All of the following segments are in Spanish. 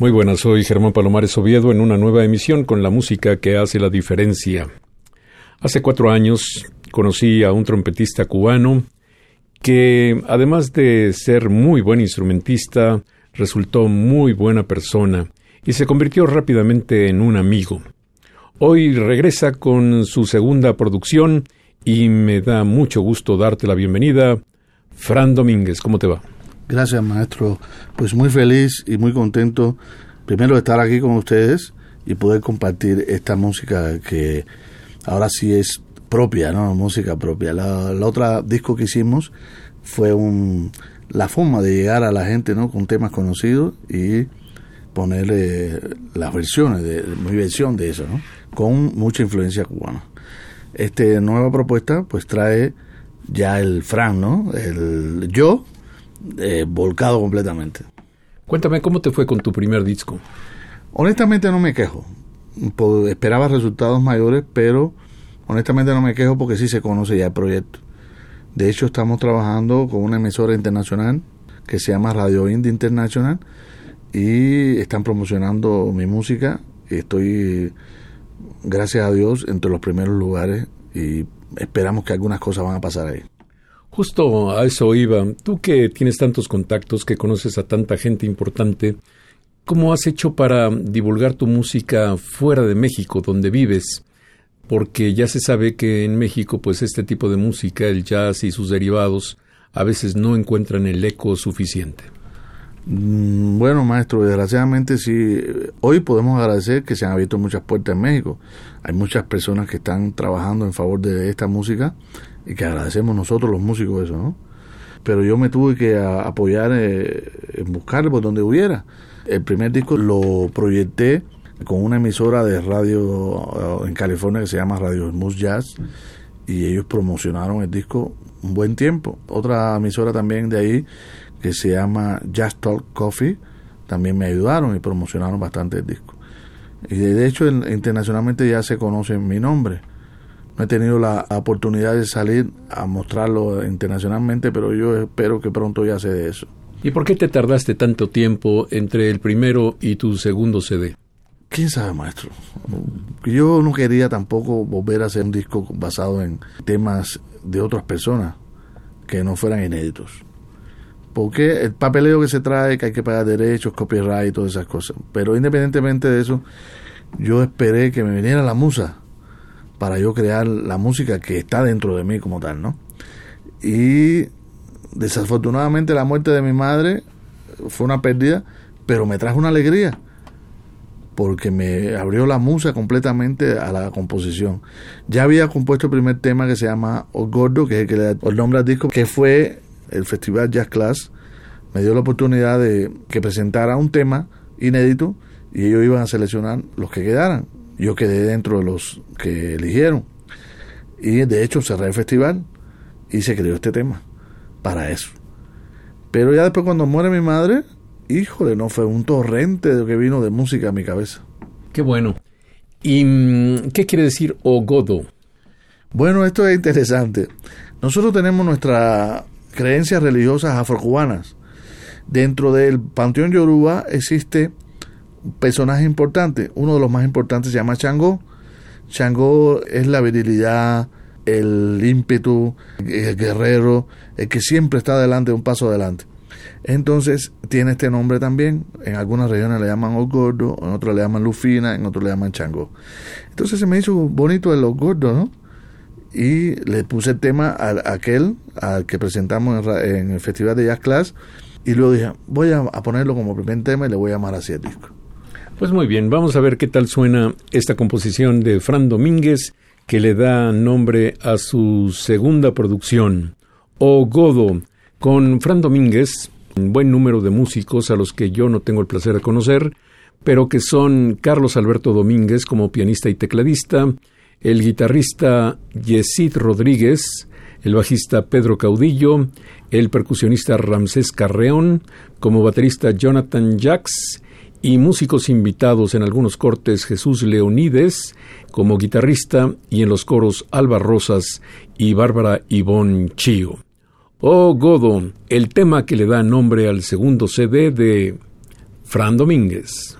Muy buenas, soy Germán Palomares Oviedo en una nueva emisión con la música que hace la diferencia. Hace cuatro años conocí a un trompetista cubano que, además de ser muy buen instrumentista, resultó muy buena persona y se convirtió rápidamente en un amigo. Hoy regresa con su segunda producción y me da mucho gusto darte la bienvenida. Fran Domínguez, ¿cómo te va? Gracias, maestro. Pues muy feliz y muy contento, primero de estar aquí con ustedes y poder compartir esta música que ahora sí es propia, ¿no? Música propia. La, otra disco que hicimos fue un, la forma de llegar a la gente, ¿no? Con temas conocidos y ponerle las versiones, de, mi versión de eso, ¿no? Con mucha influencia cubana. Esta nueva propuesta, pues trae ya el Fran, ¿no? El yo eh, volcado completamente. Cuéntame cómo te fue con tu primer disco. Honestamente no me quejo. esperaba resultados mayores, pero honestamente no me quejo porque sí se conoce ya el proyecto. De hecho, estamos trabajando con una emisora internacional que se llama Radio Indie International y están promocionando mi música. Estoy, gracias a Dios, entre los primeros lugares y esperamos que algunas cosas van a pasar ahí. Justo a eso iba. Tú que tienes tantos contactos, que conoces a tanta gente importante, ¿cómo has hecho para divulgar tu música fuera de México, donde vives? Porque ya se sabe que en México, pues este tipo de música, el jazz y sus derivados, a veces no encuentran el eco suficiente. Mm, bueno, maestro, desgraciadamente sí, hoy podemos agradecer que se han abierto muchas puertas en México. Hay muchas personas que están trabajando en favor de esta música y que agradecemos nosotros los músicos eso, ¿no? Pero yo me tuve que apoyar eh, en buscar por donde hubiera. El primer disco lo proyecté con una emisora de radio eh, en California que se llama Radio Smooth Jazz y ellos promocionaron el disco un buen tiempo. Otra emisora también de ahí que se llama Jazz Talk Coffee también me ayudaron y promocionaron bastante el disco. Y de hecho internacionalmente ya se conoce mi nombre no he tenido la oportunidad de salir a mostrarlo internacionalmente, pero yo espero que pronto ya se de eso. ¿Y por qué te tardaste tanto tiempo entre el primero y tu segundo CD? ¿Quién sabe, maestro? Yo no quería tampoco volver a hacer un disco basado en temas de otras personas que no fueran inéditos. Porque el papeleo que se trae, que hay que pagar derechos, copyright y todas esas cosas. Pero independientemente de eso, yo esperé que me viniera la musa para yo crear la música que está dentro de mí como tal, ¿no? Y desafortunadamente la muerte de mi madre fue una pérdida, pero me trajo una alegría porque me abrió la musa completamente a la composición. Ya había compuesto el primer tema que se llama O Gordo, que es el que le da el nombre al disco, que fue el Festival Jazz Class. Me dio la oportunidad de que presentara un tema inédito y ellos iban a seleccionar los que quedaran. Yo quedé dentro de los que eligieron. Y de hecho cerré el festival y se creó este tema para eso. Pero ya después cuando muere mi madre, híjole, no fue un torrente de que vino de música a mi cabeza. Qué bueno. ¿Y mm, qué quiere decir Ogodo? Bueno, esto es interesante. Nosotros tenemos nuestras creencias religiosas afrocubanas. Dentro del panteón yoruba existe personaje importante. Uno de los más importantes se llama Changó. Changó es la virilidad, el ímpetu, el guerrero, el que siempre está adelante, un paso adelante. Entonces tiene este nombre también. En algunas regiones le llaman Os Gordo, en otras le llaman Lufina, en otras le llaman Changó. Entonces se me hizo bonito el Los Gordo, ¿no? Y le puse el tema a aquel, al que presentamos en, el Festival de Jazz Class. Y luego dije, voy a, ponerlo como primer tema y le voy a llamar así el disco. Pues muy bien, vamos a ver qué tal suena esta composición de Fran Domínguez que le da nombre a su segunda producción, O Godo, con Fran Domínguez, un buen número de músicos a los que yo no tengo el placer de conocer, pero que son Carlos Alberto Domínguez como pianista y tecladista, el guitarrista Yesid Rodríguez, el bajista Pedro Caudillo, el percusionista Ramsés Carreón, como baterista Jonathan Jax y músicos invitados en algunos cortes Jesús Leonides como guitarrista y en los coros Alba Rosas y Bárbara Ivón Chío. Oh Godo, el tema que le da nombre al segundo CD de Fran Domínguez.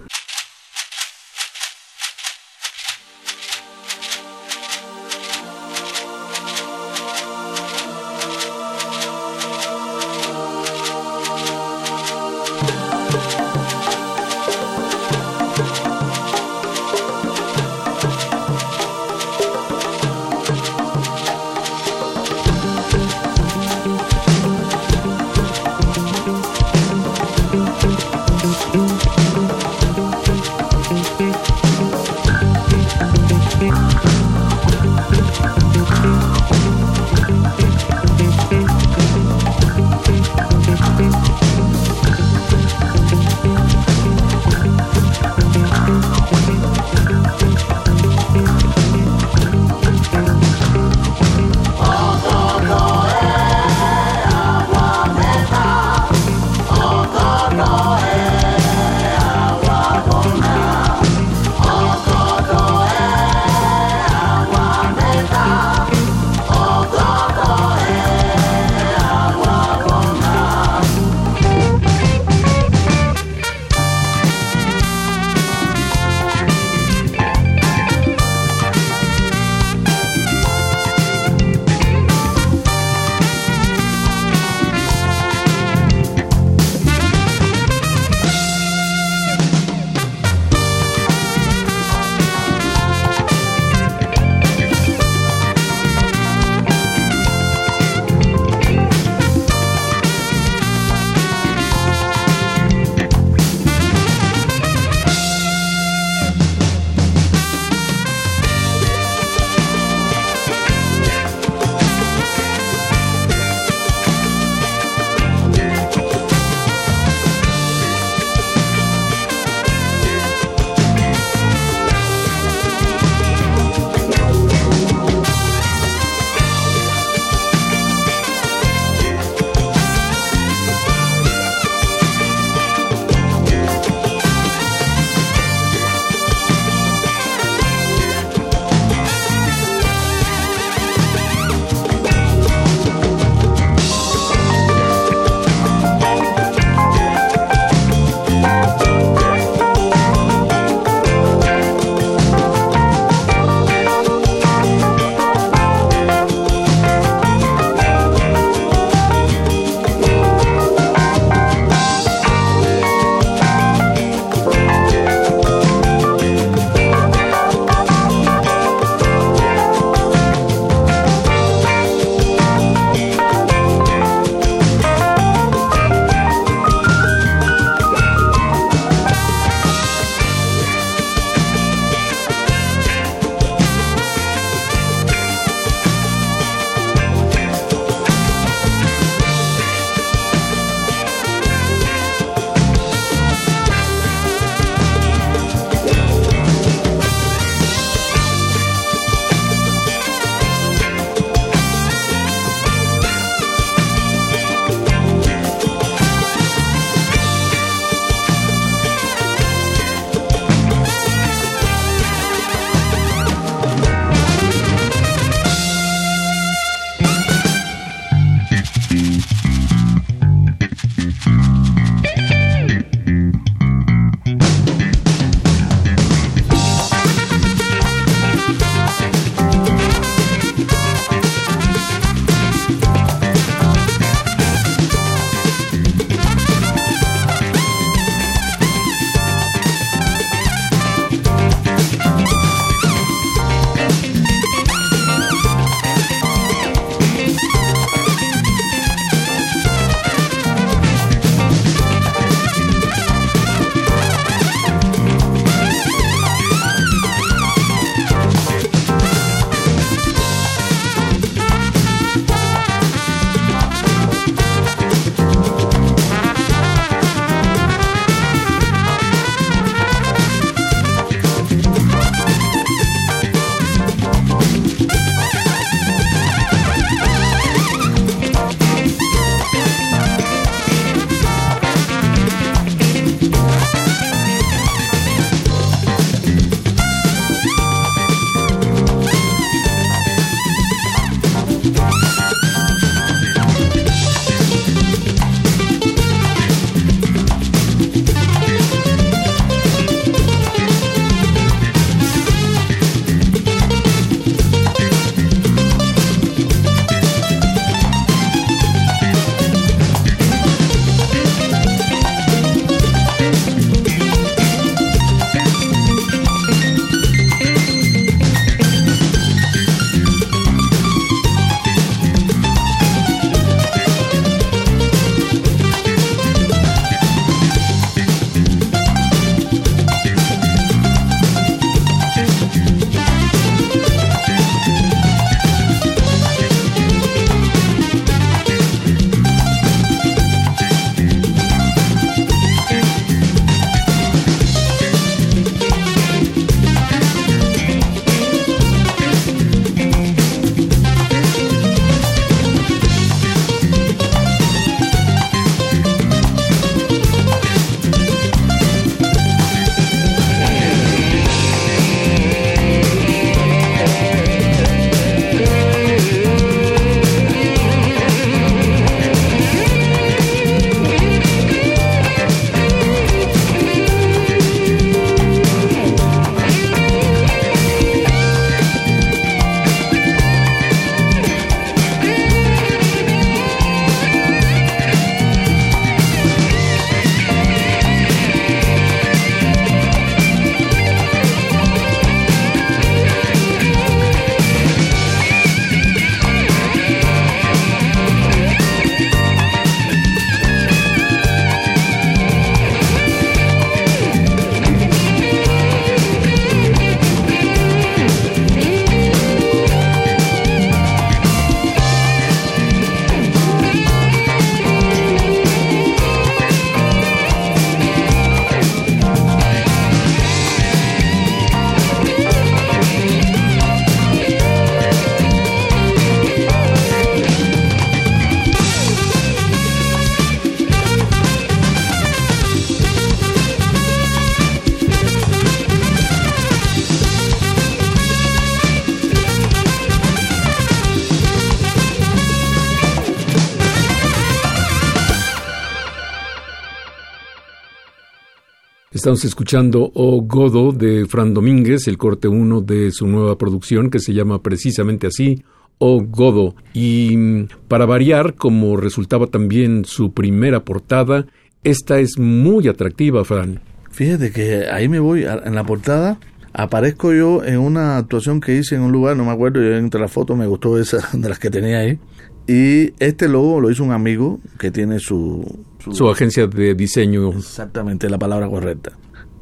Estamos escuchando O Godo de Fran Domínguez, el corte 1 de su nueva producción que se llama precisamente así, O Godo. Y mm, para variar, como resultaba también su primera portada, esta es muy atractiva, Fran. Fíjate que ahí me voy, en la portada aparezco yo en una actuación que hice en un lugar, no me acuerdo, yo entre las fotos me gustó esa de las que tenía ahí. Y este logo lo hizo un amigo que tiene su, su, agencia de diseño. Exactamente, la palabra correcta.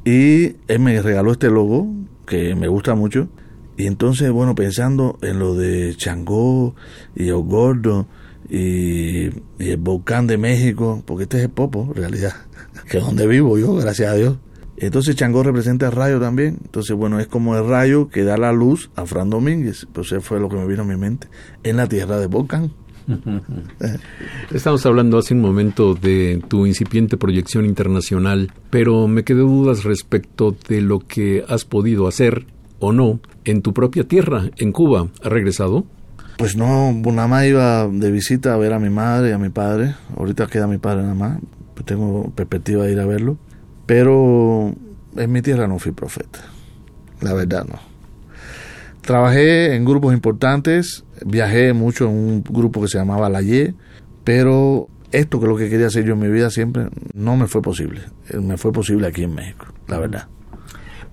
Y él me regaló este logo que me gusta mucho. Y entonces, bueno, pensando en lo de Changó y El Gordo y, y, el volcán de México, porque este es el Popo, en realidad, que es donde vivo yo, gracias a Dios. Entonces Changó representa el rayo también. Entonces, bueno, es como el rayo que da la luz a Fran Domínguez. Pues eso fue lo que me vino a mi mente. En la tierra de volcán. Estamos hablando hace un momento de tu incipiente proyección internacional, pero me quedé dudas respecto de lo que has podido hacer o no en tu propia tierra, en Cuba. ¿Has regresado? Pues no, nada más iba de visita a ver a mi madre y a mi padre. Ahorita queda mi padre nada más. Pues tengo perspectiva de ir a verlo. Pero en mi tierra no fui profeta. La verdad no. Trabajé en grupos importantes, viajé mucho en un grupo que se llamaba La Ye, pero esto que es lo que quería hacer yo en mi vida siempre no me fue posible. Eh, me fue posible aquí en México, la verdad.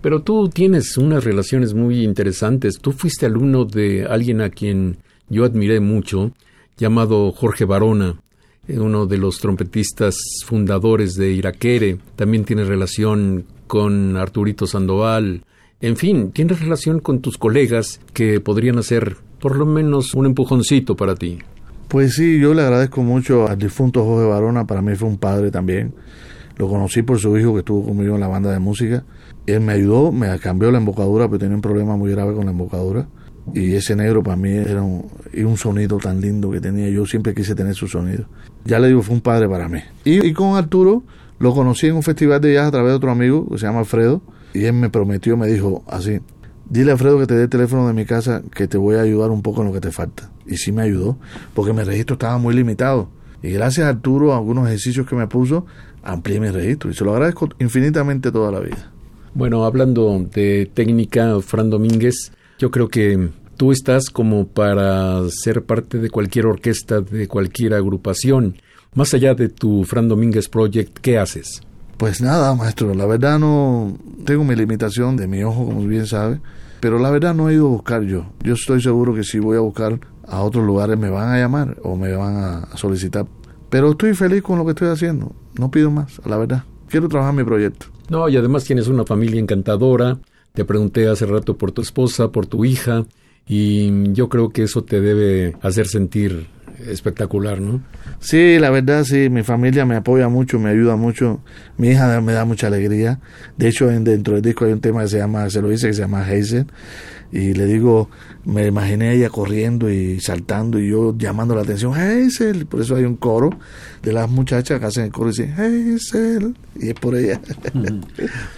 Pero tú tienes unas relaciones muy interesantes. Tú fuiste alumno de alguien a quien yo admiré mucho, llamado Jorge Barona, eh, uno de los trompetistas fundadores de Iraquere. También tiene relación con Arturito Sandoval, en fin, tienes relación con tus colegas que podrían hacer por lo menos un empujoncito para ti. Pues sí, yo le agradezco mucho al difunto Jorge Barona, para mí fue un padre también. Lo conocí por su hijo que estuvo conmigo en la banda de música. Él me ayudó, me cambió la embocadura, porque tenía un problema muy grave con la embocadura. Y ese negro para mí era un, sonido tan lindo que tenía. Yo siempre quise tener su sonido. Ya le digo, fue un padre para mí. Y con Arturo lo conocí en un festival de jazz a través de otro amigo que se llama Alfredo y él me prometió, me dijo así, dile a Alfredo que te dé el teléfono de mi casa, que te voy a ayudar un poco en lo que te falta. Y sí me ayudó, porque mi registro estaba muy limitado. Y gracias a Arturo, a algunos ejercicios que me puso, amplié mi registro. Y se lo agradezco infinitamente toda la vida. Bueno, hablando de técnica, Fran Domínguez, yo creo que tú estás como para ser parte de cualquier orquesta, de cualquier agrupación. Más allá de tu Fran Domínguez Project, ¿qué haces? Pues nada, maestro, la verdad no tengo mi limitación de mi ojo, como bien sabe, pero la verdad no he ido a buscar yo. Yo estoy seguro que si voy a buscar a otros lugares me van a llamar o me van a solicitar. Pero estoy feliz con lo que estoy haciendo. No pido más, la verdad. Quiero trabajar mi proyecto. No, y además tienes una familia encantadora. Te pregunté hace rato por tu esposa, por tu hija, y yo creo que eso te debe hacer sentir espectacular, ¿no? Sí, la verdad, sí, mi familia me apoya mucho, me ayuda mucho, mi hija me da mucha alegría. De hecho, dentro del disco hay un tema que se llama, se lo dice, que se llama Hazel, y le digo, me imaginé a ella corriendo y saltando y yo llamando la atención, Hazel, por eso hay un coro de las muchachas que hacen el coro y dicen, Hazel, y es por ella.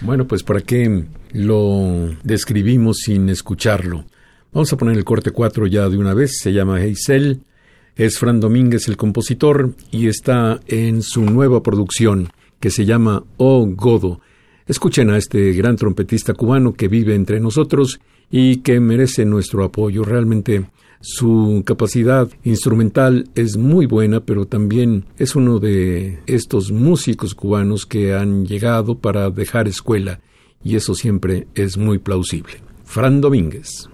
bueno, pues para qué lo describimos sin escucharlo. Vamos a poner el corte 4 ya de una vez, se llama Hazel es Fran Domínguez el compositor y está en su nueva producción que se llama Oh Godo. Escuchen a este gran trompetista cubano que vive entre nosotros y que merece nuestro apoyo. Realmente su capacidad instrumental es muy buena, pero también es uno de estos músicos cubanos que han llegado para dejar escuela y eso siempre es muy plausible. Fran Domínguez.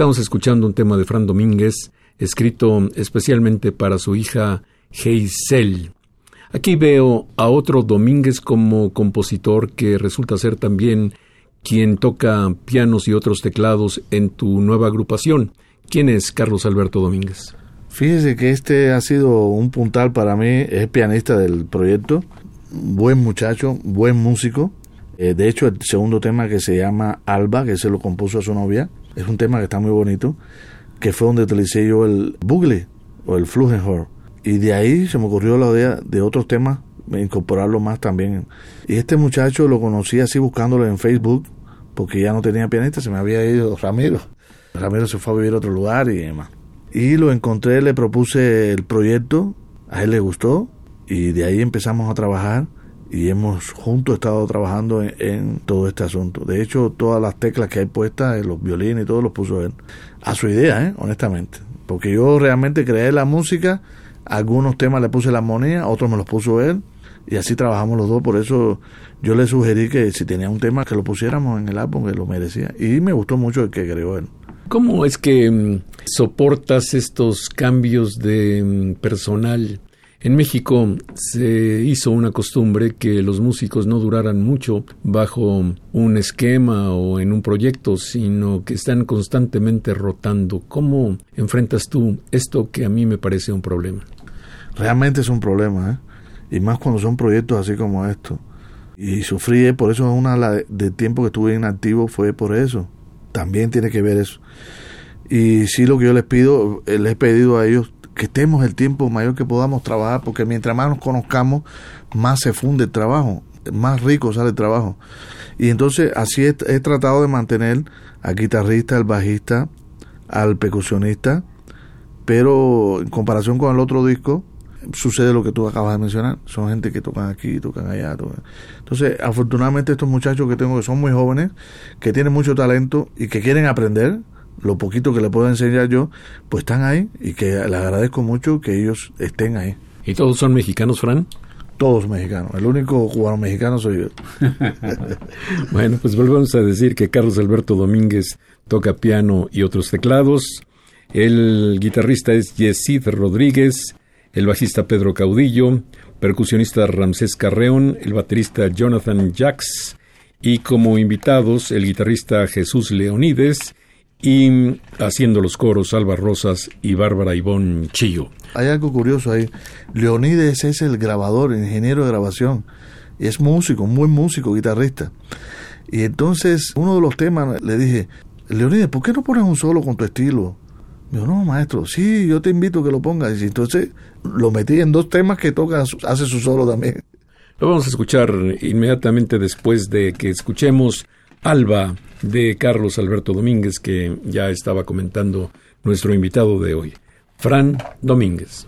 Estamos escuchando un tema de Fran Domínguez, escrito especialmente para su hija Heisel. Aquí veo a otro Domínguez como compositor que resulta ser también quien toca pianos y otros teclados en tu nueva agrupación. ¿Quién es Carlos Alberto Domínguez? Fíjese que este ha sido un puntal para mí, es pianista del proyecto, buen muchacho, buen músico. Eh, de hecho, el segundo tema que se llama Alba, que se lo compuso a su novia, es un tema que está muy bonito, que fue donde utilicé yo el bugle o el flugelhorn. Y de ahí se me ocurrió la idea de otros temas, incorporarlo más también. Y este muchacho lo conocí así buscándolo en Facebook, porque ya no tenía pianista, se me había ido Ramiro. Ramiro se fue a vivir a otro lugar y demás. Y lo encontré, le propuse el proyecto, a él le gustó, y de ahí empezamos a trabajar y hemos juntos estado trabajando en, todo este asunto. De hecho, todas las teclas que hay puestas, los violines y todo, los puso él. A su idea, ¿eh? honestamente. Porque yo realmente creé la música, algunos temas le puse la armonía, otros me los puso él, y así trabajamos los dos. Por eso yo le sugerí que si tenía un tema que lo pusiéramos en el álbum, que lo merecía. Y me gustó mucho el que creó él. ¿Cómo es que mm, soportas estos cambios de mm, personal? En México se hizo una costumbre que los músicos no duraran mucho bajo un esquema o en un proyecto, sino que están constantemente rotando. ¿Cómo enfrentas tú esto que a mí me parece un problema? Realmente es un problema, ¿eh? y más cuando son proyectos así como estos. Y sufrí, por eso una de tiempo que estuve inactivo fue por eso. También tiene que ver eso. Y sí lo que yo les pido, eh, les he pedido a ellos que estemos el tiempo mayor que podamos trabajar, porque mientras más nos conozcamos, más se funde el trabajo, más rico sale el trabajo. Y entonces así he, tratado de mantener al guitarrista, al bajista, al percusionista, pero en comparación con el otro disco, sucede lo que tú acabas de mencionar. Son gente que tocan aquí, tocan allá. Entonces, afortunadamente estos muchachos que tengo que son muy jóvenes, que tienen mucho talento y que quieren aprender, lo poquito que le puedo enseñar yo, pues están ahí y que les agradezco mucho que ellos estén ahí. ¿Y todos son mexicanos, Fran? Todos mexicanos. El único cubano mexicano soy yo. bueno, pues volvemos a decir que Carlos Alberto Domínguez toca piano y otros teclados. El guitarrista es Yesid Rodríguez, el bajista Pedro Caudillo, percusionista Ramsés Carreón, el baterista Jonathan Jax y como invitados el guitarrista Jesús Leonides y haciendo los coros Alba Rosas y Bárbara Ivón Chillo. Hay algo curioso ahí. Leonides es el grabador, el ingeniero de grabación. Y es músico, muy músico, guitarrista. Y entonces, uno de los temas, le dije, Leonides, ¿por qué no pones un solo con tu estilo? Me dijo, no, maestro, sí, yo te invito a que lo pongas. Y entonces lo metí en dos temas que toca, hace su solo también. Lo vamos a escuchar inmediatamente después de que escuchemos Alba de Carlos Alberto Domínguez, que ya estaba comentando nuestro invitado de hoy, Fran Domínguez.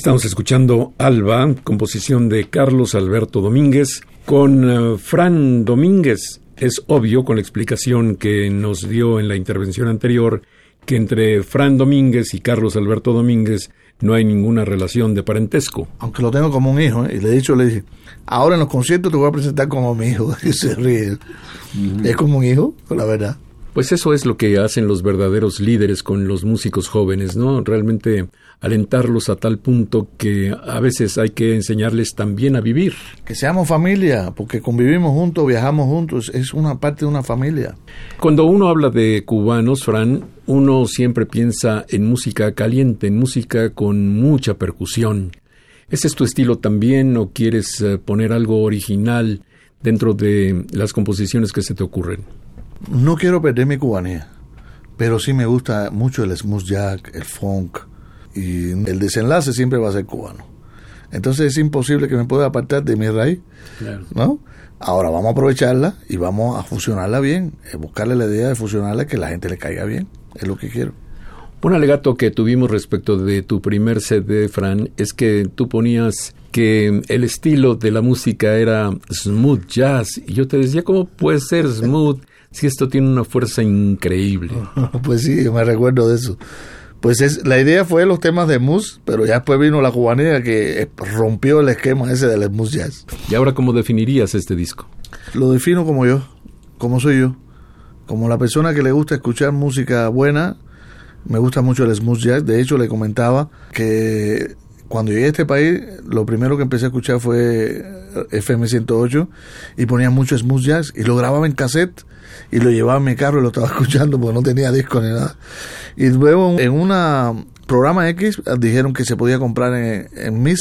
Estamos escuchando Alba, composición de Carlos Alberto Domínguez, con eh, Fran Domínguez. Es obvio, con la explicación que nos dio en la intervención anterior, que entre Fran Domínguez y Carlos Alberto Domínguez no hay ninguna relación de parentesco. Aunque lo tengo como un hijo, ¿eh? y le he dicho, le dije, ahora en los conciertos te voy a presentar como mi hijo. Y se ríe. Es como un hijo, la verdad. Pues eso es lo que hacen los verdaderos líderes con los músicos jóvenes, ¿no? Realmente alentarlos a tal punto que a veces hay que enseñarles también a vivir. Que seamos familia, porque convivimos juntos, viajamos juntos, es una parte de una familia. Cuando uno habla de cubanos, Fran, uno siempre piensa en música caliente, en música con mucha percusión. ¿Ese es tu estilo también o quieres eh, poner algo original dentro de las composiciones que se te ocurren? No quiero perder mi cubanía, pero sí me gusta mucho el smooth jack, el funk, y el desenlace siempre va a ser cubano. Entonces es imposible que me pueda apartar de mi raíz, ¿no? Ahora vamos a aprovecharla y vamos a fusionarla bien, eh, buscarle la idea de fusionarla que la gente le caiga bien, es lo que quiero. Un alegato que tuvimos respecto de tu primer CD, Fran, es que tú ponías que el estilo de la música era smooth jazz. Y yo te decía, ¿cómo puede ser smooth si esto tiene una fuerza increíble. pues sí, me recuerdo de eso. Pues es, la idea fue los temas de mus, pero ya después vino la cubanía que rompió el esquema ese del smooth jazz. ¿Y ahora cómo definirías este disco? Lo defino como yo, como soy yo. Como la persona que le gusta escuchar música buena, me gusta mucho el smooth jazz. De hecho, le comentaba que cuando llegué a este país, lo primero que empecé a escuchar fue FM 108 y ponía mucho smooth jazz y lo grababa en cassette y lo llevaba en mi carro y lo estaba escuchando porque no tenía disco ni nada. Y luego en una programa X dijeron que se podía comprar en, en Mi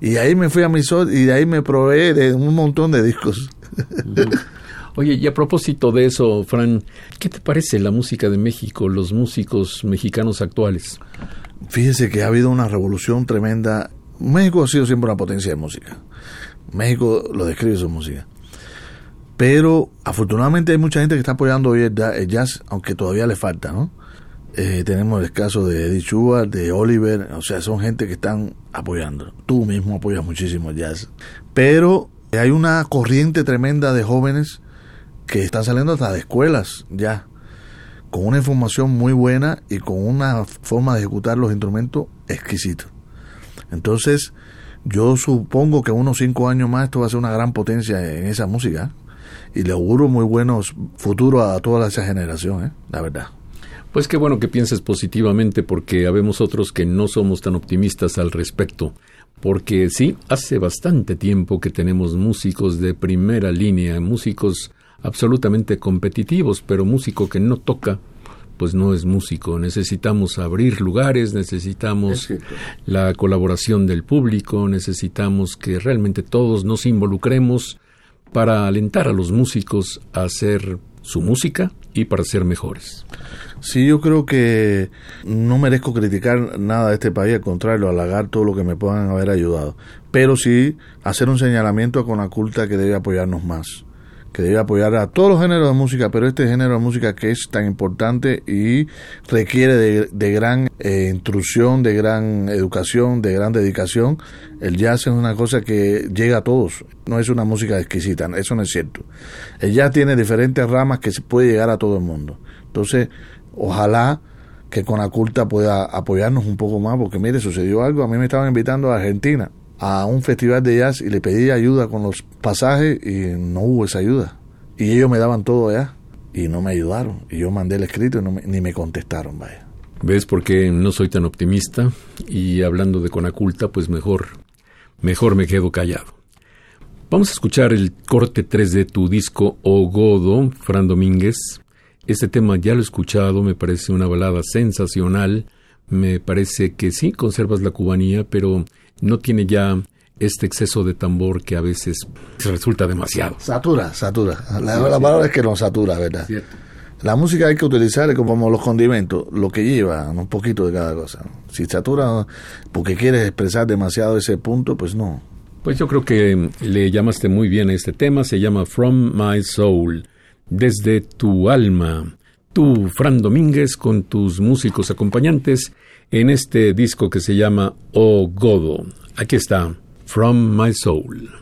y ahí me fui a Mi y de ahí me probé de un montón de discos. Oye, y a propósito de eso, Fran, ¿qué te parece la música de México, los músicos mexicanos actuales? Fíjese que ha habido una revolución tremenda. México ha sido siempre una potencia de música. México lo describe su música. Pero afortunadamente hay mucha gente que está apoyando hoy el jazz, aunque todavía le falta, ¿no? Eh, tenemos el caso de Eddie Schubert, de Oliver, o sea, son gente que están apoyando. Tú mismo apoyas muchísimo el jazz. Pero hay una corriente tremenda de jóvenes que están saliendo hasta de escuelas ya con una información muy buena y con una forma de ejecutar los instrumentos exquisito. Entonces, yo supongo que unos cinco años más esto va a ser una gran potencia en esa música y le auguro muy buenos futuros a toda esa generación, ¿eh? la verdad. Pues qué bueno que pienses positivamente porque habemos otros que no somos tan optimistas al respecto. Porque sí, hace bastante tiempo que tenemos músicos de primera línea, músicos absolutamente competitivos, pero músico que no toca, pues no es músico. Necesitamos abrir lugares, necesitamos la colaboración del público, necesitamos que realmente todos nos involucremos para alentar a los músicos a hacer su música y para ser mejores. Sí, yo creo que no merezco criticar nada de este país, al contrario, halagar todo lo que me puedan haber ayudado. Pero sí hacer un señalamiento con la culta que debe apoyarnos más que debe apoyar a todos los géneros de música, pero este género de música que es tan importante y requiere de, gran eh, intrusión, de gran educación, de gran dedicación, el jazz es una cosa que llega a todos, no es una música exquisita, eso no es cierto. El jazz tiene diferentes ramas que se puede llegar a todo el mundo. Entonces, ojalá que con la culta pueda apoyarnos un poco más, porque mire, sucedió algo, a mí me estaban invitando a Argentina a un festival de jazz y le pedí ayuda con los pasajes y no hubo esa ayuda. Y ellos me daban todo allá y no me ayudaron. Y yo mandé el escrito y ni me contestaron, vaya. ¿Ves por qué no soy tan optimista? Y hablando de Conaculta, pues mejor, mejor me quedo callado. Vamos a escuchar el corte 3 de tu disco Ogodo, Fran Domínguez. Este tema ya lo he escuchado, me parece una balada sensacional. Me parece que sí, conservas la cubanía, pero no tiene ya este exceso de tambor que a veces resulta demasiado. Satura, satura. La, palabra es que no satura, ¿verdad? La música hay que utilizar como los condimentos, lo que lleva, un poquito de cada cosa. Si satura porque quieres expresar demasiado ese punto, pues no. Pues yo creo que le llamaste muy bien a este tema, se llama From My Soul, desde tu alma, Tú, Fran Domínguez, con tus músicos acompañantes en este disco que se llama Oh Godo. Aquí está, From My Soul.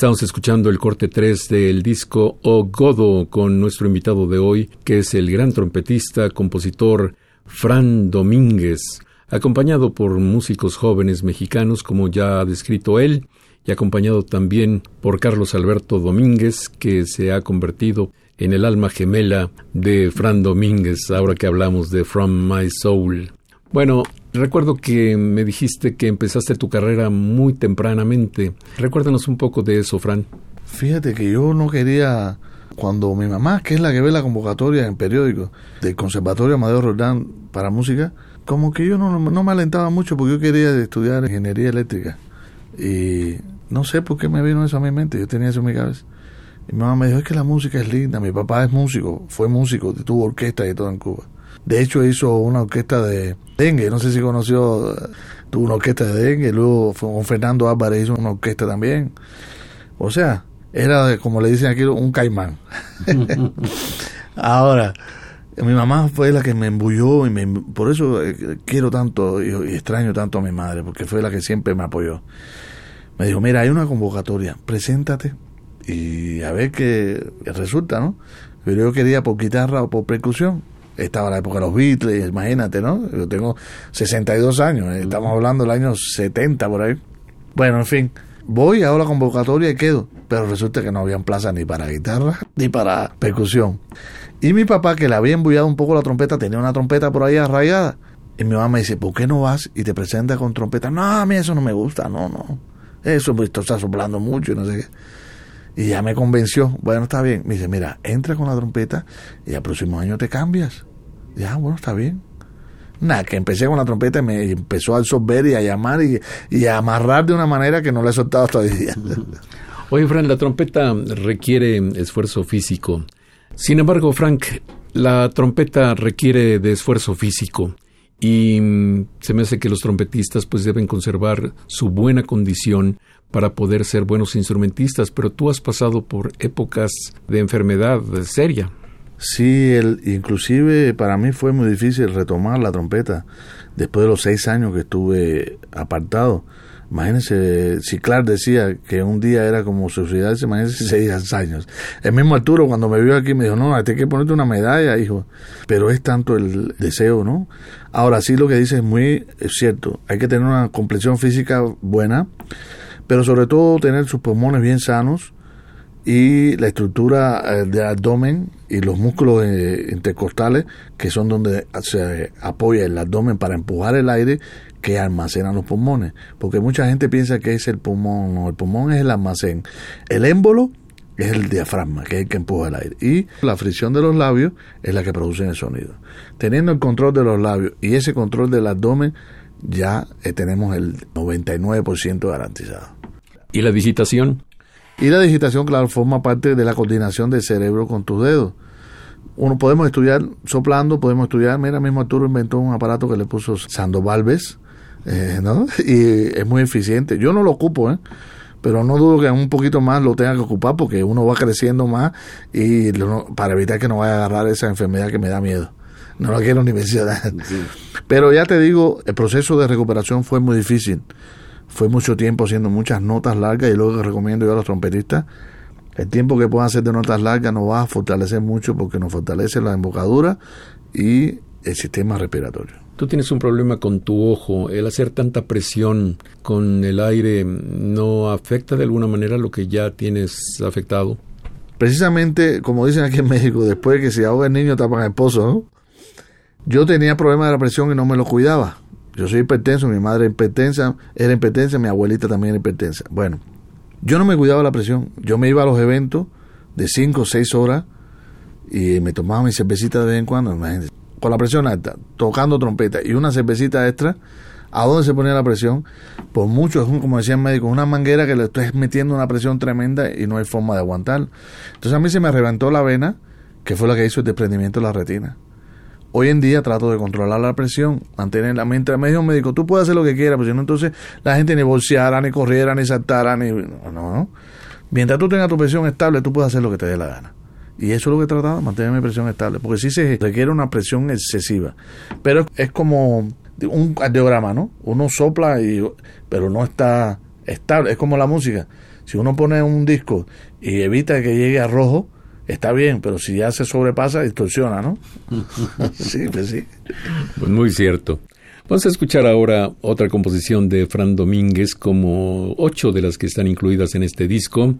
Estamos escuchando el corte 3 del disco O Godo con nuestro invitado de hoy, que es el gran trompetista, compositor Fran Domínguez, acompañado por músicos jóvenes mexicanos, como ya ha descrito él, y acompañado también por Carlos Alberto Domínguez, que se ha convertido en el alma gemela de Fran Domínguez, ahora que hablamos de From My Soul. Bueno, recuerdo que me dijiste que empezaste tu carrera muy tempranamente. Recuérdanos un poco de eso, Fran. Fíjate que yo no quería, cuando mi mamá, que es la que ve la convocatoria en periódico del Conservatorio Amadeo Roldán para música, como que yo no, no me alentaba mucho porque yo quería estudiar ingeniería eléctrica. Y no sé por qué me vino eso a mi mente, yo tenía eso en mi cabeza. Y mi mamá me dijo, es que la música es linda, mi papá es músico, fue músico, tuvo orquesta y todo en Cuba. De hecho, hizo una orquesta de dengue, no sé si conoció, tuvo una orquesta de dengue, luego con Fernando Álvarez hizo una orquesta también. O sea, era, como le dicen aquí, un caimán. Ahora, mi mamá fue la que me embulló y me, por eso eh, quiero tanto y, extraño tanto a mi madre, porque fue la que siempre me apoyó. Me dijo, mira, hay una convocatoria, preséntate y a ver qué resulta, ¿no? Pero yo quería por guitarra o por percusión estaba la época de los Beatles, imagínate, ¿no? Yo tengo 62 años, eh, estamos hablando del año 70 por ahí. Bueno, en fin, voy, hago la convocatoria y quedo, pero resulta que no habían plaza ni para guitarra ni para percusión. Y mi papá, que le había embullado un poco la trompeta, tenía una trompeta por ahí arraigada. Y mi mamá me dice, ¿por qué no vas y te presentas con trompeta? No, a mí eso no me gusta, no, no. Eso pues, está soplando mucho y no sé qué. Y ya me convenció. Bueno, está bien. Me dice, mira, entra con la trompeta y al próximo año te cambias. Ya, bueno, está bien. Nada, que empecé con la trompeta y me empezó a absorber y a llamar y, a amarrar de una manera que no le he soltado hasta hoy día. Oye, Frank, la trompeta requiere esfuerzo físico. Sin embargo, Frank, la trompeta requiere de esfuerzo físico y mm, se me hace que los trompetistas pues deben conservar su buena condición para poder ser buenos instrumentistas, pero tú has pasado por épocas de enfermedad seria. Sí, el, inclusive para mí fue muy difícil retomar la trompeta después de los seis años que estuve apartado. Imagínense, si Clark decía que un día era como suicidarse, imagínense seis años. El mismo Arturo cuando me vio aquí me dijo, no, hay que ponerte una medalla, hijo. Pero es tanto el deseo, ¿no? Ahora sí lo que dice es muy cierto. Hay que tener una complexión física buena, pero sobre todo tener sus pulmones bien sanos y la estructura eh, del abdomen y los músculos eh, intercostales, que son donde se apoya el abdomen para empujar el aire que almacenan los pulmones. Porque mucha gente piensa que es el pulmón, no, el pulmón es el almacén. El émbolo es el diafragma, que es el que empuja el aire. Y la fricción de los labios es la que produce el sonido. Teniendo el control de los labios y ese control del abdomen, ya eh, tenemos el 99% garantizado. ¿Y la digitación? Y la digitación, claro, forma parte de la coordinación del cerebro con tus dedos. Uno podemos estudiar soplando, podemos estudiar, mira, mismo Arturo inventó un aparato que le puso Sandovalves, eh, ¿no? Y es muy eficiente. Yo no lo ocupo, ¿eh? Pero no dudo que un poquito más lo tenga que ocupar porque uno va creciendo más y para evitar que no vaya a agarrar esa enfermedad que me da miedo. No la quiero ni mencionar. Pero ya te digo, el proceso de recuperación fue muy difícil fue mucho tiempo haciendo muchas notas largas y luego que recomiendo yo a los trompetistas, el tiempo que puedan hacer de notas largas nos va a fortalecer mucho porque nos fortalece la embocadura y el sistema respiratorio. Tú tienes un problema con tu ojo. El hacer tanta presión con el aire no afecta de alguna manera lo que ya tienes afectado. Precisamente, como dicen aquí en México, después de que se ahoga el niño tapan el pozo, ¿no? Yo tenía problemas de la presión y no me lo cuidaba. Yo soy hipertenso, mi madre hipertensa, era hipertensa, mi abuelita también era hipertensa. Bueno, yo no me cuidaba la presión. Yo me iba a los eventos de 5 o 6 horas y me tomaba mi cervecita de vez en cuando, con la presión alta, tocando trompeta y una cervecita extra. ¿A dónde se ponía la presión? Por mucho, como decía el médico, una manguera que le estoy metiendo una presión tremenda y no hay forma de aguantar. Entonces a mí se me reventó la vena, que fue la que hizo el desprendimiento de la retina. Hoy en día trato de controlar la presión, mantener la mente. Me dijo un médico, tú puedes hacer lo que quieras, pero si no, entonces la gente ni bolseara, ni corriera, ni saltara, ni. No, no. Mientras tú tengas tu presión estable, tú puedes hacer lo que te dé la gana. Y eso es lo que he tratado, mantener mi presión estable. Porque sí se requiere una presión excesiva. Pero es como un cardiograma, ¿no? Uno sopla, y, pero no está estable. Es como la música. Si uno pone un disco y evita que llegue a rojo, está bien, pero si ya se sobrepasa, distorsiona, ¿no? sí, pues sí. Pues muy cierto. Vamos a escuchar ahora otra composición de Fran Domínguez, como ocho de las que están incluidas en este disco.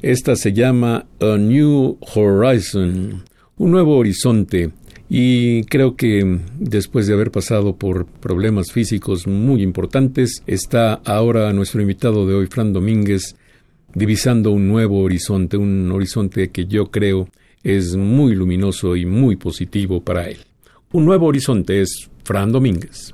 Esta se llama A New Horizon, un nuevo horizonte. Y creo que después de haber pasado por problemas físicos muy importantes, está ahora nuestro invitado de hoy, Fran Domínguez, divisando un nuevo horizonte, un horizonte que yo creo es muy luminoso y muy positivo para él. Un nuevo horizonte es Fran Domínguez.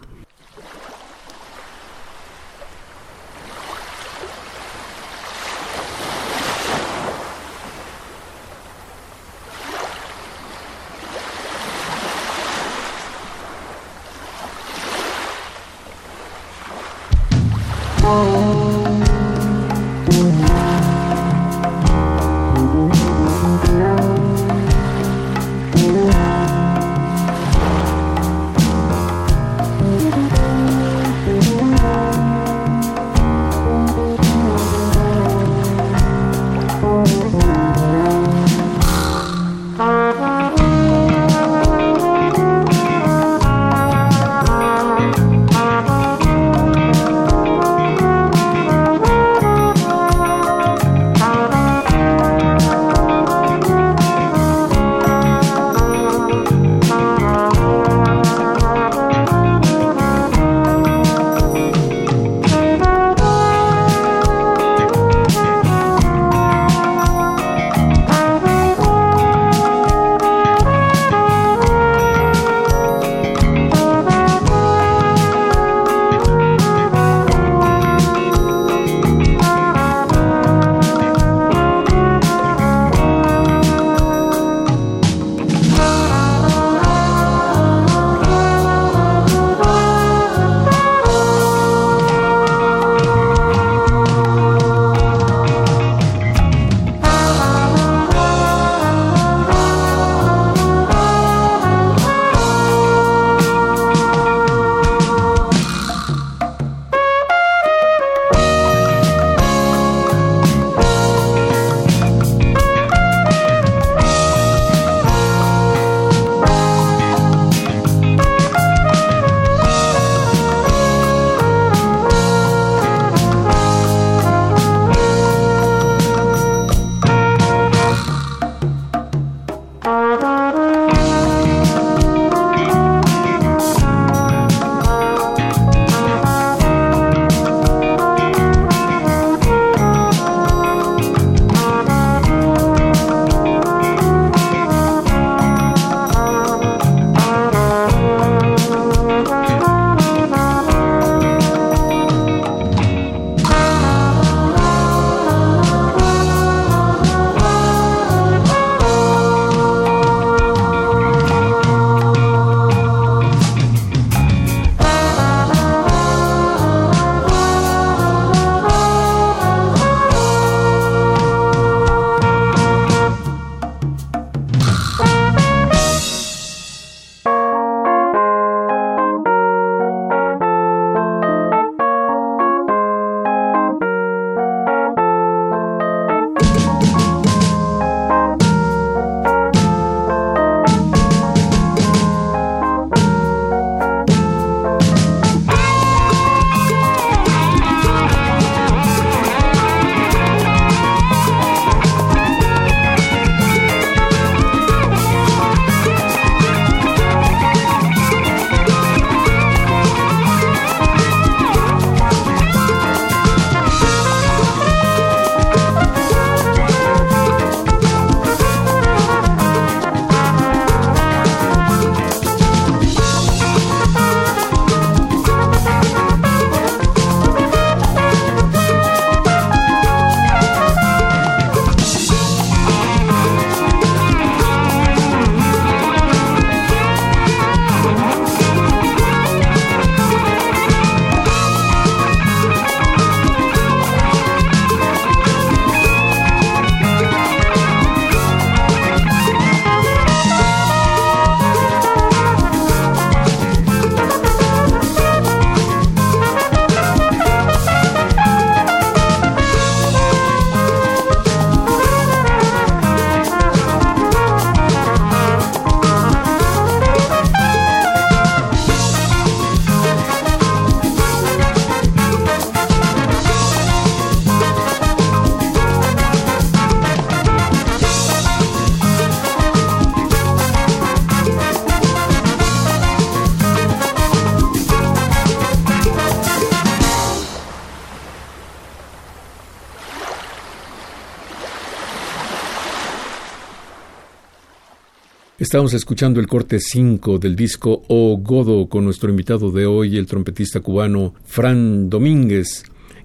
Estamos escuchando el corte 5 del disco O Godo con nuestro invitado de hoy, el trompetista cubano Fran Domínguez,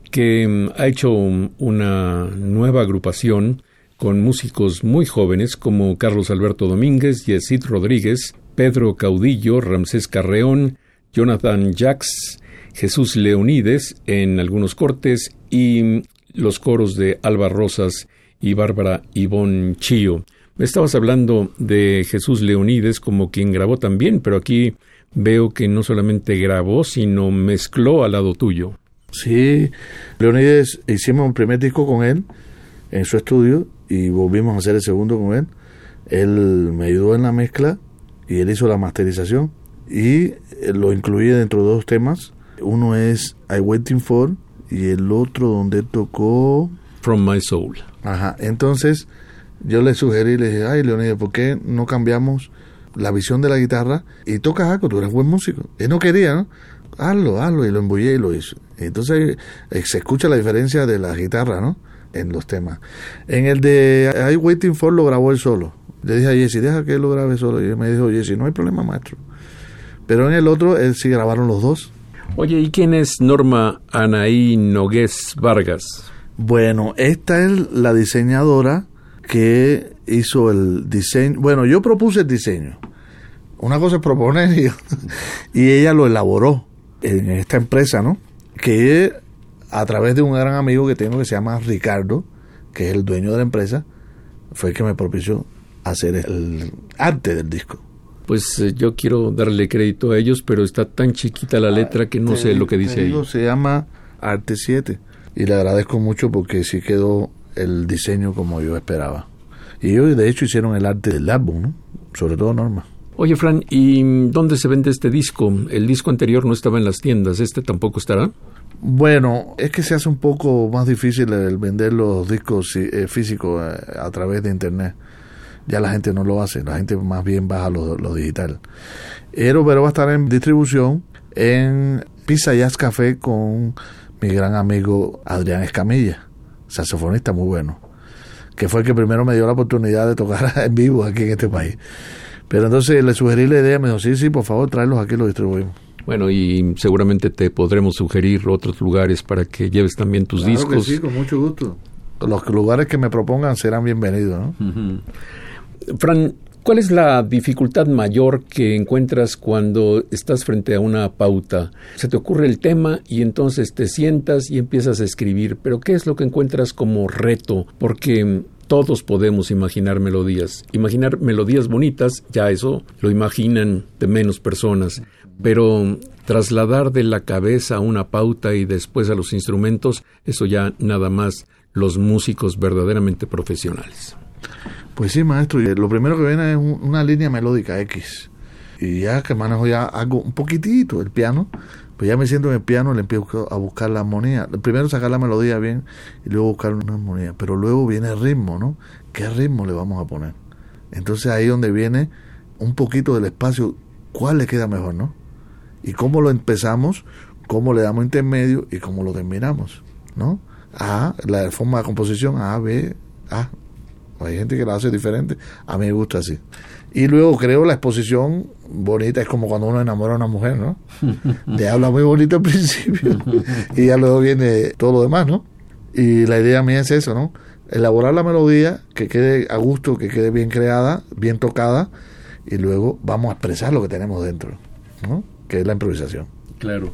que mm, ha hecho una nueva agrupación con músicos muy jóvenes como Carlos Alberto Domínguez, Yesid Rodríguez, Pedro Caudillo, Ramsés Carreón, Jonathan Jax, Jesús Leonides en algunos cortes y los coros de Alba Rosas y Bárbara Ivón Chío. Estabas hablando de Jesús Leonides como quien grabó también, pero aquí veo que no solamente grabó, sino mezcló al lado tuyo. Sí, Leonides hicimos un primer disco con él en su estudio y volvimos a hacer el segundo con él. Él me ayudó en la mezcla y él hizo la masterización y lo incluí dentro de dos temas. Uno es I Waiting For y el otro donde tocó From My Soul. Ajá, entonces yo le sugerí, le dije, ay Leonidas, ¿por qué no cambiamos la visión de la guitarra y tocas algo? Tú eres buen músico. Él no quería, ¿no? Hazlo, hazlo, y lo embullé y lo hizo. Entonces eh, se escucha la diferencia de la guitarra, ¿no? En los temas. En el de I Waiting For lo grabó él solo. Le dije a Jesse, deja que él lo grabe solo. Y él me dijo, Jesse, no hay problema, maestro. Pero en el otro, él sí grabaron los dos. Oye, ¿y quién es Norma Anaí Nogués Vargas? Bueno, esta es la diseñadora que hizo el diseño. Bueno, yo propuse el diseño. Una cosa es proponer y, y ella lo elaboró en esta empresa, ¿no? Que a través de un gran amigo que tengo que se llama Ricardo, que es el dueño de la empresa, fue el que me propició hacer el arte del disco. Pues eh, yo quiero darle crédito a ellos, pero está tan chiquita la letra que no Te sé lo que dice ahí. Se llama Arte 7 y le agradezco mucho porque sí quedó el diseño como yo esperaba. Y ellos de hecho hicieron el arte del álbum, ¿no? Sobre todo Norma. Oye, Fran, ¿y dónde se vende este disco? El disco anterior no estaba en las tiendas, ¿este tampoco estará? Bueno, es que se hace un poco más difícil el vender los discos eh, físicos eh, a través de internet. Ya la gente no lo hace, la gente más bien baja lo, lo digital. Pero, pero va a estar en distribución en Pizza Jazz Café con mi gran amigo Adrián Escamilla, saxofonista muy bueno, que fue el que primero me dio la oportunidad de tocar en vivo aquí en este país. Pero entonces le sugerí la idea, me dijo, sí, sí, por favor, tráelos aquí y los distribuimos. Bueno, y seguramente te podremos sugerir otros lugares para que lleves también tus Claro discos. que sí, con mucho gusto. Los lugares que me propongan serán bienvenidos, ¿no? Fran, ¿cuál es la dificultad mayor que encuentras cuando estás frente a una pauta? Se te ocurre el tema y entonces te sientas y empiezas a escribir, pero ¿qué es lo que encuentras como reto? Porque todos podemos imaginar melodías. Imaginar melodías bonitas, ya eso lo imaginan de menos personas, pero trasladar de la cabeza a una pauta y después a los instrumentos, eso ya nada más los músicos verdaderamente profesionales. Pues sí, maestro. y Lo primero que viene es un- una línea melódica X. Y ya que manejo ya algo un poquitito el piano, pues ya me siento en el piano, le empiezo a buscar la armonía. Primero sacar la melodía bien y luego buscar una armonía. Pero luego viene el ritmo, ¿no? ¿Qué ritmo le vamos a poner? Entonces ahí donde viene un poquito del espacio, ¿cuál le queda mejor, no? Y cómo lo empezamos, cómo le damos intermedio y cómo lo terminamos, ¿no? A, la forma de composición, A, B, A. Hay gente que la hace diferente. A mí me gusta así. Y luego creo la exposición bonita. Es como cuando uno enamora a una mujer, ¿no? Le habla muy bonito al principio. y ya luego viene todo lo demás, ¿no? Y la idea mía es eso, ¿no? Elaborar la melodía, que quede a gusto, que quede bien creada, bien tocada. Y luego vamos a expresar lo que tenemos dentro, ¿no? Que es la improvisación. Claro.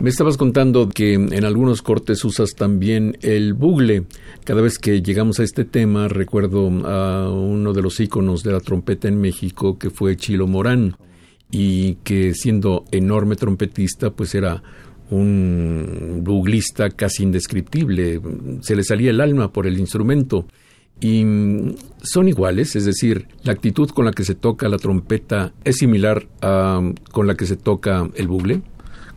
Me estabas contando que en algunos cortes usas también el bugle. Cada vez que llegamos a este tema, recuerdo a uno de los íconos de la trompeta en México, que fue Chilo Morán, y que siendo enorme trompetista, pues era un buglista casi indescriptible. Se le salía el alma por el instrumento. Y son iguales, es decir, la actitud con la que se toca la trompeta es similar a con la que se toca el bugle.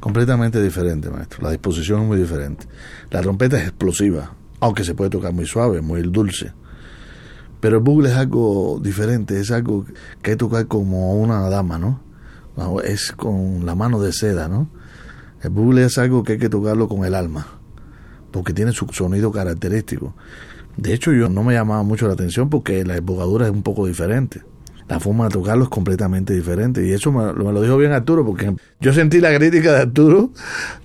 Completamente diferente, maestro. La disposición es muy diferente. La trompeta es explosiva, aunque se puede tocar muy suave, muy dulce. Pero el bugle es algo diferente, es algo que hay que tocar como una dama, ¿no? Es con la mano de seda, ¿no? El bugle es algo que hay que tocarlo con el alma, porque tiene su sonido característico. De hecho, yo no me llamaba mucho la atención porque la embocadura es un poco diferente. La forma de tocarlo es completamente diferente. Y eso me, me, lo dijo bien Arturo, porque yo sentí la crítica de Arturo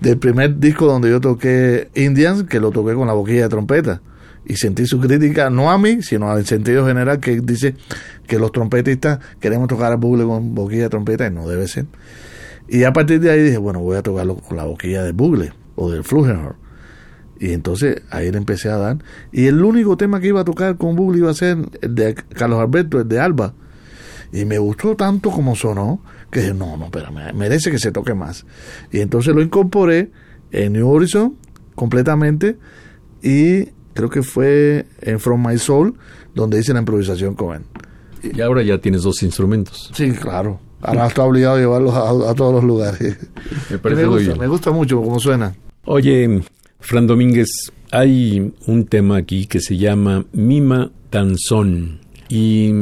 del primer disco donde yo toqué Indians, que lo toqué con la boquilla de trompeta. Y sentí su crítica, no a mí, sino al sentido general, que dice que los trompetistas queremos tocar el bugle con boquilla de trompeta, y no debe ser. Y a partir de ahí dije, bueno, voy a tocarlo con la boquilla del bugle o del flugelhorn. Y entonces ahí le empecé a dar. Y el único tema que iba a tocar con bugle iba a ser el de Carlos Alberto, el de Alba. Y me gustó tanto como sonó que dije, no, no, pero merece que se toque más. Y entonces lo incorporé en New Horizon completamente y creo que fue en From My Soul donde hice la improvisación con él. Y ahora ya tienes dos instrumentos. Sí, claro. Ahora estoy obligado a llevarlos a, a todos los lugares. Me parece me, muy gusta, bien. me gusta mucho cómo suena. Oye, Fran Domínguez, hay un tema aquí que se llama Mima Danzón y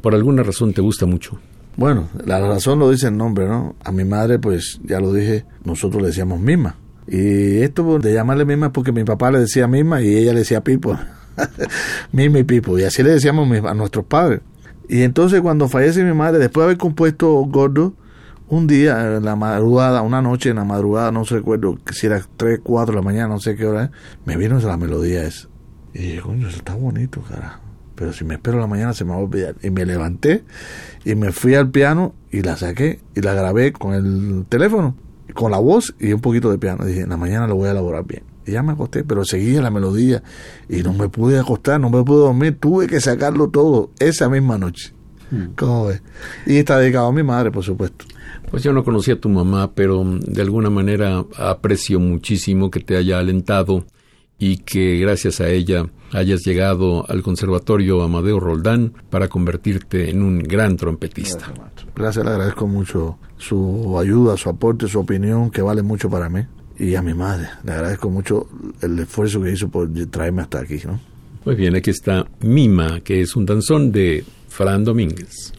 por alguna razón te gusta mucho. Bueno, la razón lo dice el nombre, ¿no? A mi madre, pues ya lo dije, nosotros le decíamos Mima. Y esto de llamarle Mima es porque mi papá le decía Mima y ella le decía Pipo. Mima y Pipo. Y así le decíamos a nuestros padres. Y entonces cuando fallece mi madre, después de haber compuesto Gordo, un día en la madrugada, una noche en la madrugada, no recuerdo si era 3, 4 de la mañana, no sé qué hora me vino la melodía esa. Y dije, coño, eso está bonito, carajo. Pero si me espero la mañana se me va a olvidar. Y me levanté y me fui al piano y la saqué y la grabé con el teléfono, con la voz y un poquito de piano. dije, en la mañana lo voy a elaborar bien. Y ya me acosté, pero seguía la melodía y no me pude acostar, no me pude dormir. Tuve que sacarlo todo esa misma noche. ¿Cómo ves? Y está dedicado a mi madre, por supuesto. Pues yo no conocía a tu mamá, pero de alguna manera aprecio muchísimo que te haya alentado y que gracias a ella hayas llegado al Conservatorio Amadeo Roldán para convertirte en un gran trompetista. Gracias, gracias, le agradezco mucho su ayuda, su aporte, su opinión, que vale mucho para mí. Y a mi madre, le agradezco mucho el esfuerzo que hizo por traerme hasta aquí. ¿no? Muy bien, aquí está Mima, que es un danzón de Fran Domínguez.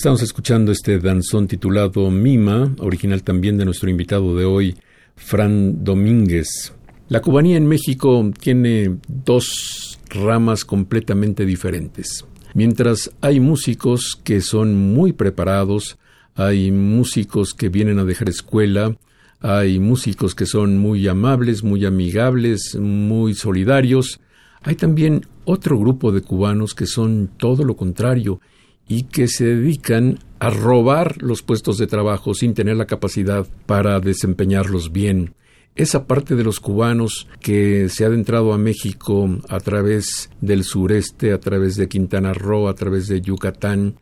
Estamos escuchando este danzón titulado Mima, original también de nuestro invitado de hoy, Fran Domínguez. La cubanía en México tiene dos ramas completamente diferentes. Mientras hay músicos que son muy preparados, hay músicos que vienen a dejar escuela, hay músicos que son muy amables, muy amigables, muy solidarios. Hay también otro grupo de cubanos que son todo lo contrario y que se dedican a robar los puestos de trabajo sin tener la capacidad para desempeñarlos bien. Esa parte de los cubanos que se ha adentrado a México a través del sureste, a través de Quintana Roo, a través de Yucatán,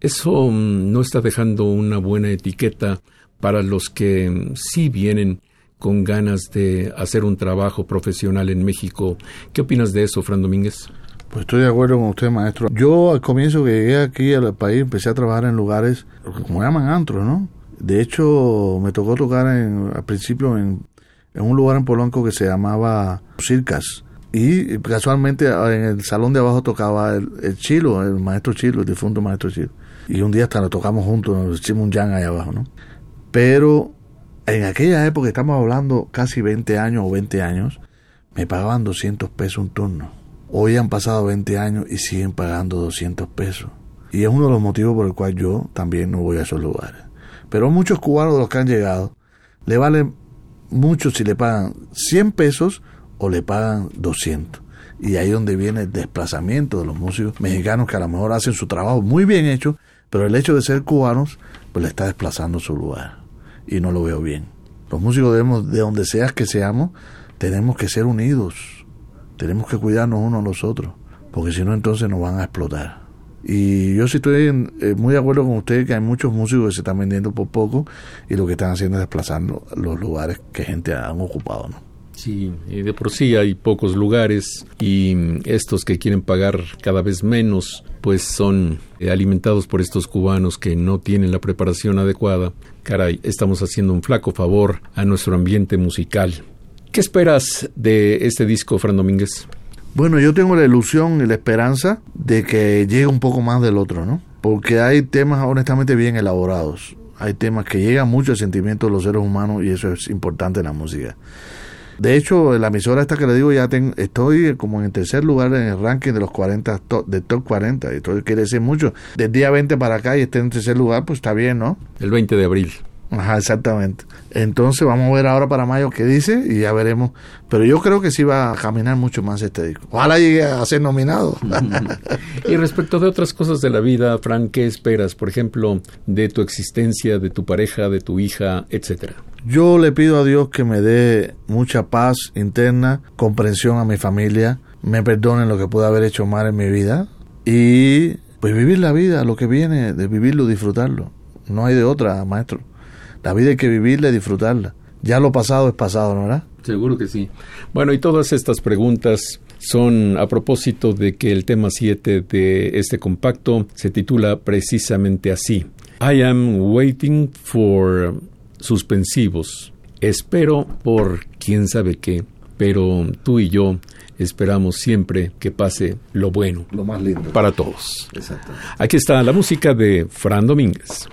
eso mm, no está dejando una buena etiqueta para los que sí vienen con ganas de hacer un trabajo profesional en México. ¿Qué opinas de eso, Fran Domínguez? Pues estoy de acuerdo con usted, maestro. Yo al comienzo que llegué aquí al país empecé a trabajar en lugares, como llaman antros, ¿no? De hecho, me tocó tocar en, al principio en, un lugar en Polanco que se llamaba Circas. Y casualmente en el salón de abajo tocaba el, el Chilo, el maestro Chilo, el difunto maestro Chilo. Y un día hasta nos tocamos juntos, nos hicimos un jam ahí abajo, ¿no? Pero en aquella época, estamos hablando casi 20 años o 20 años, me pagaban 200 pesos un turno. Hoy han pasado 20 años y siguen pagando 200 pesos. Y es uno de los motivos por el cual yo también no voy a esos lugares. Pero muchos cubanos de los que han llegado, le vale mucho si le pagan 100 pesos o le pagan 200. Y ahí es donde viene el desplazamiento de los músicos mexicanos que a lo mejor hacen su trabajo muy bien hecho, pero el hecho de ser cubanos, pues le está desplazando su lugar y no lo veo bien. Los músicos debemos, de donde seas que seamos, tenemos que ser unidos, tenemos que cuidarnos unos a los otros, porque si no entonces nos van a explotar. Y yo sí estoy eh, muy de acuerdo con usted que hay muchos músicos que se están vendiendo por poco y lo que están haciendo es desplazando los lugares que gente han ocupado, ¿no? Sí, y de por sí hay pocos lugares y estos que quieren pagar cada vez menos, pues son eh, alimentados por estos cubanos que no tienen la preparación adecuada. Caray, estamos haciendo un flaco favor a nuestro ambiente musical. ¿Qué esperas de este disco, Fran Domínguez? Bueno, yo tengo la ilusión y la esperanza de que llegue un poco más del otro, ¿no? Porque hay temas honestamente bien elaborados. Hay temas que llegan mucho al sentimiento de los seres humanos y eso es importante en la música. De hecho, en la emisora esta que le digo, ya estoy como en el tercer lugar en el ranking de los 40, de top 40. Esto quiere decir mucho. Del día 20 para acá y esté en tercer lugar, pues está bien, ¿no? El 20 de abril. Ajá, exactamente. Entonces vamos a ver ahora para mayo qué dice y ya veremos. Pero yo creo que sí va a caminar mucho más este disco. Ojalá llegue a ser nominado. y respecto de otras cosas de la vida, Frank, ¿qué esperas? Por ejemplo, de tu existencia, de tu pareja, de tu hija, etcétera. Yo le pido a Dios que me dé mucha paz interna, comprensión a mi familia, me perdonen lo que pueda haber hecho mal en mi vida y pues vivir la vida, lo que viene, de vivirlo, disfrutarlo. No hay de otra, maestro. La vida hay que vivirla y disfrutarla. Ya lo pasado es pasado, ¿no verdad? Seguro que sí. Bueno, y todas estas preguntas son a propósito de que el tema 7 de este compacto se titula precisamente así. I am waiting for suspensivos. Espero por quién sabe qué, pero tú y yo esperamos siempre que pase lo bueno. Lo más lindo. Para todos. Aquí está la música de Fran Domínguez.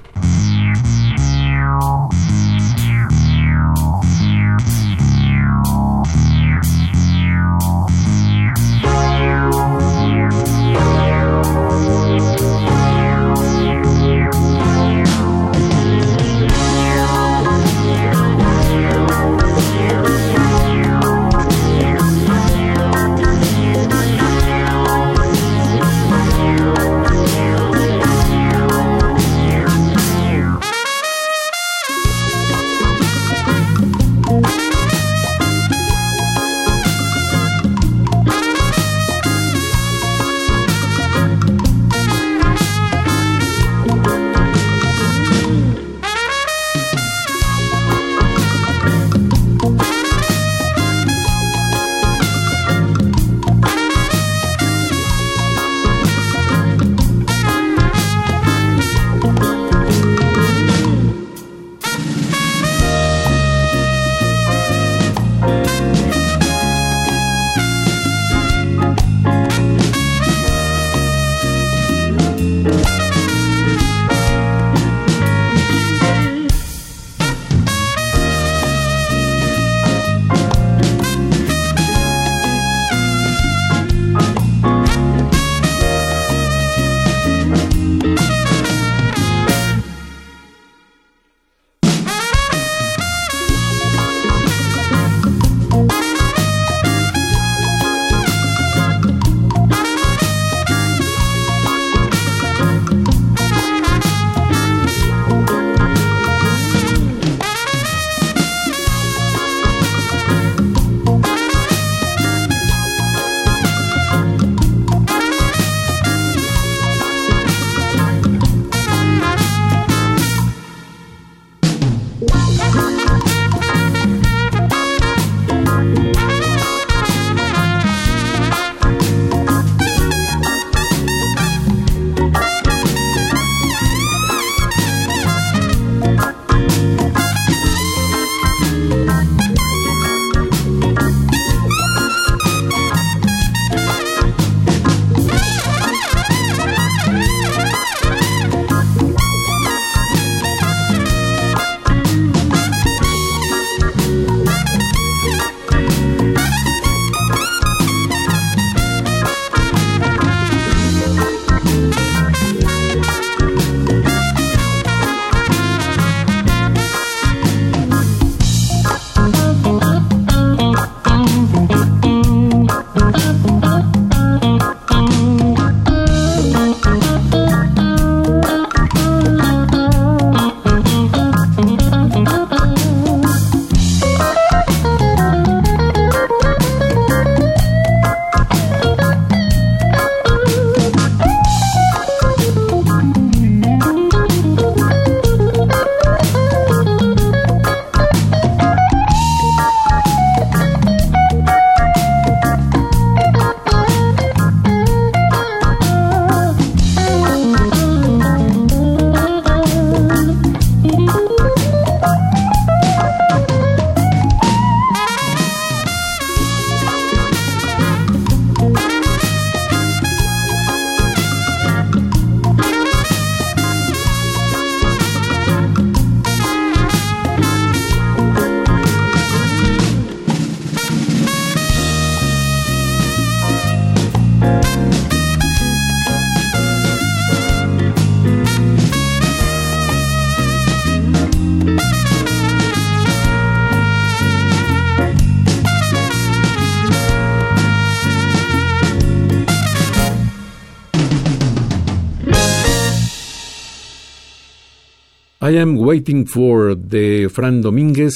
Waiting For de Fran Domínguez,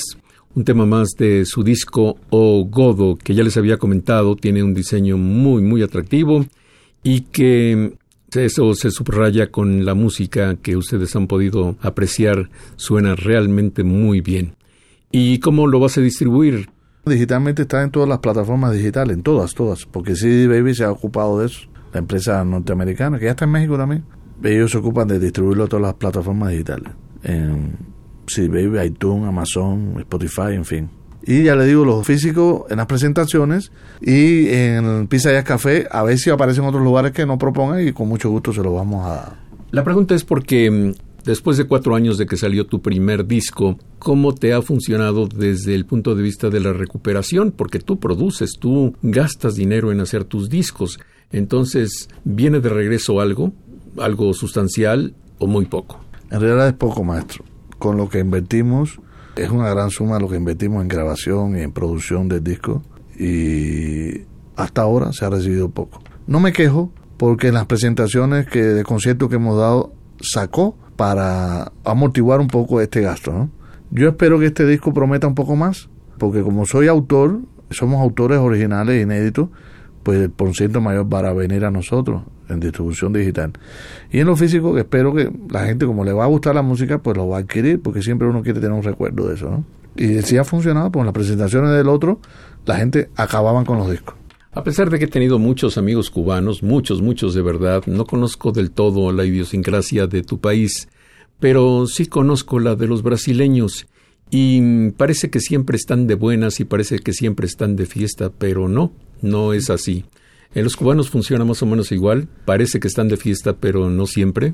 un tema más de su disco O Godo, que ya les había comentado, tiene un diseño muy, muy atractivo y que eso se subraya con la música que ustedes han podido apreciar, suena realmente muy bien. ¿Y cómo lo vas a distribuir? Digitalmente está en todas las plataformas digitales, en todas, todas, porque CD Baby se ha ocupado de eso, la empresa norteamericana, que ya está en México también. Ellos se ocupan de distribuirlo a todas las plataformas digitales en sí, Baby, iTunes, Amazon, Spotify, en fin. Y ya le digo, los físicos en las presentaciones y en Pizza y Café, a ver si aparecen otros lugares que no propongan y con mucho gusto se los vamos a... La pregunta es porque mm, después de cuatro años de que salió tu primer disco, ¿cómo te ha funcionado desde el punto de vista de la recuperación? Porque tú produces, tú gastas dinero en hacer tus discos. Entonces, ¿viene de regreso algo? ¿Algo sustancial o muy poco? En realidad es poco, maestro. Con lo que invertimos, es una gran suma lo que invertimos en grabación y en producción del disco y hasta ahora se ha recibido poco. No me quejo porque en las presentaciones que de conciertos que hemos dado sacó para amortiguar un poco este gasto. Yo espero que este disco prometa un poco más, porque como soy autor, somos autores originales e inéditos, pues el porcentaje mayor va a venir a nosotros en distribución digital. Y en lo físico, espero que la gente, como le va a gustar la música, pues lo va a adquirir, porque siempre uno quiere tener un recuerdo de eso. Y si ha funcionado, pues en las presentaciones del otro, la gente acababan con los discos. A pesar de que he tenido muchos amigos cubanos, muchos, muchos de verdad, no conozco del todo la idiosincrasia de tu país, pero sí conozco la de los brasileños y parece que siempre están de buenas y parece que siempre están de fiesta, pero no, no es así. En los cubanos funciona más o menos igual. Parece que están de fiesta, pero no siempre.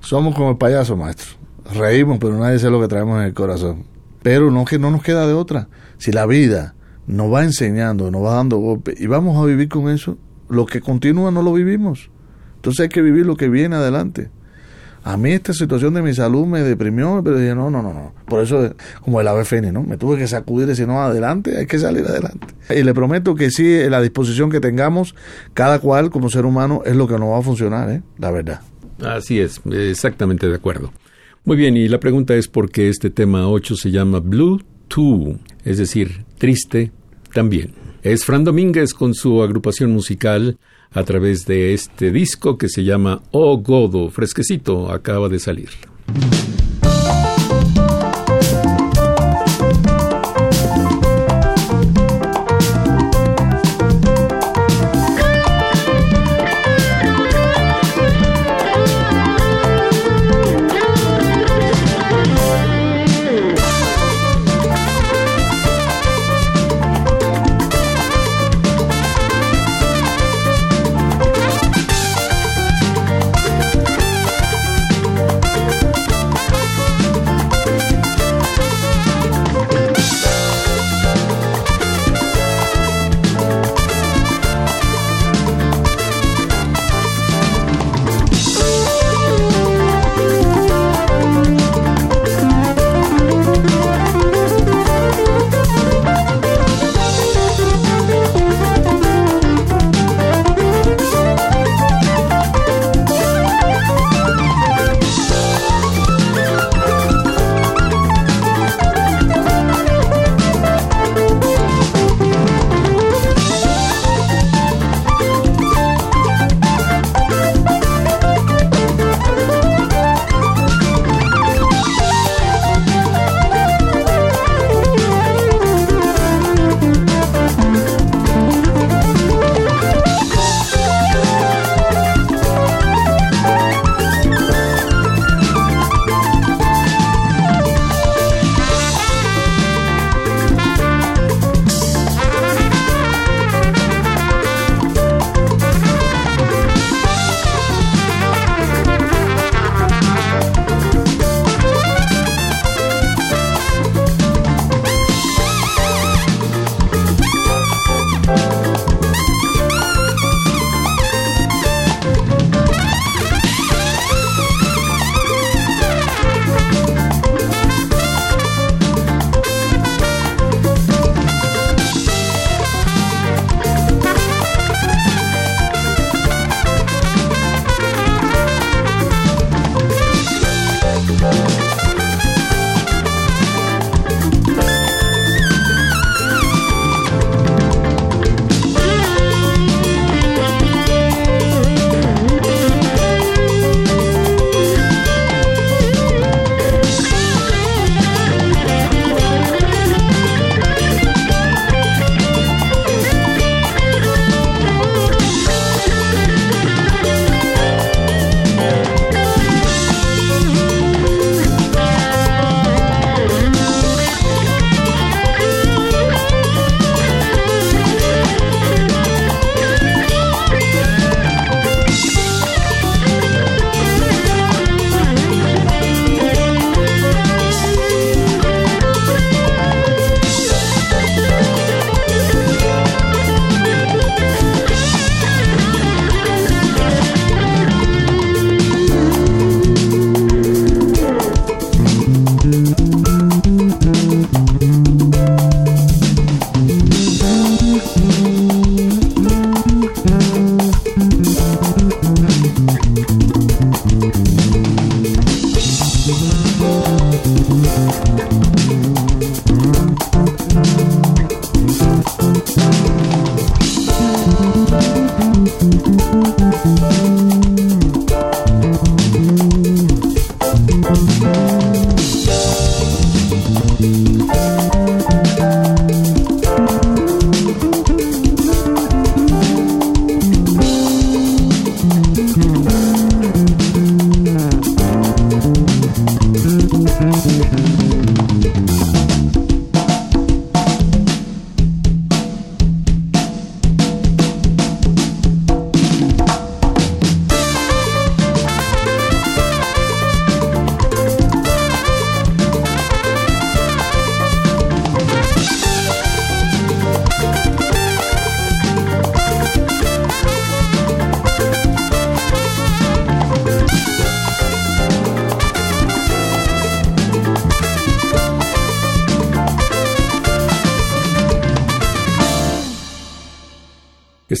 Somos como el payaso, maestro. Reímos, pero nadie sabe lo que traemos en el corazón. Pero no que no nos queda de otra. Si la vida nos va enseñando, nos va dando golpes y vamos a vivir con eso, lo que continúa no lo vivimos. Entonces hay que vivir lo que viene adelante. A mí esta situación de mi salud me deprimió, pero dije, no, no, no, no. Por eso, como el ave ¿no? Me tuve que sacudir y decir, no, adelante, hay que salir adelante. Y le prometo que sí, la disposición que tengamos, cada cual como ser humano, es lo que nos va a funcionar, ¿eh? La verdad. Así es, exactamente de acuerdo. Muy bien, y la pregunta es por qué este tema 8 se llama Blue Too, es decir, triste también. Es Fran Domínguez con su agrupación musical a través de este disco que se llama Oh Godo, fresquecito, acaba de salir.